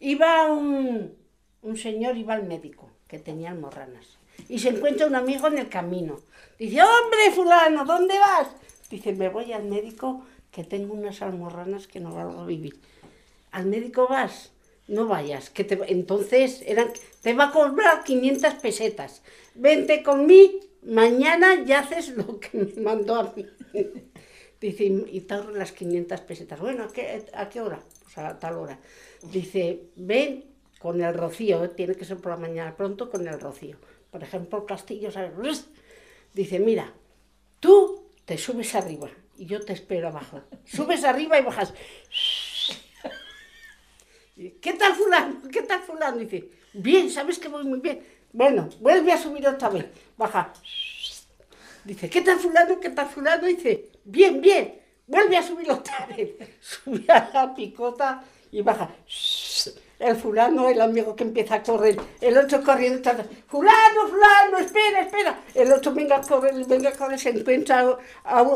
Iba un, un señor, iba al médico, que tenía almorranas. Y se encuentra un amigo en el camino. Dice, hombre, fulano, ¿dónde vas? Dice, me voy al médico que tengo unas almorranas que no valgo vivir. ¿Al médico vas? No vayas, que te, entonces eran, te va a cobrar 500 pesetas. Vente conmigo, mañana ya haces lo que me mandó a mí. Dice, y te ahorro las 500 pesetas. Bueno, ¿a qué, ¿a qué hora? Pues a tal hora. Dice, ven con el rocío, ¿eh? tiene que ser por la mañana pronto con el rocío. Por ejemplo, castillo, ¿sabes? Dice, mira, tú te subes arriba y yo te espero abajo. Subes arriba y bajas. ¿Qué tal fulano? ¿Qué tal fulano? Dice, bien, sabes que voy muy bien. Bueno, vuelve a subir otra vez. Baja. Dice, ¿qué tal fulano? ¿Qué tal fulano? Dice, bien, bien. Vuelve a subir otra vez. Sube a la picota y baja. El fulano, el amigo que empieza a correr, el otro corriendo, está, fulano, fulano, espera, espera. El otro venga a correr, venga a correr, se encuentra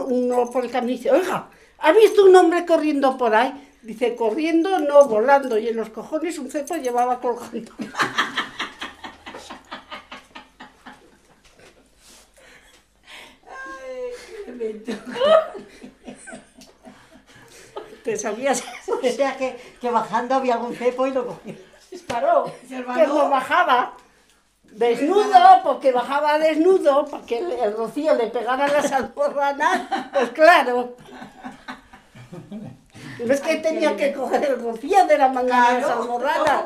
uno por el camino y dice, oiga, ¿ha visto un hombre corriendo por ahí? Dice, corriendo, no, volando. Y en los cojones un cepo llevaba colgando. ¿Te sabías? O sea que, que bajando había algún cepo y lo cogía. Disparó. Que no bajaba. Desnudo, porque bajaba desnudo, para que el, el rocío le pegara las alborranas, pues claro. No es que tenía que coger el rocío de la mañana de las alborranas.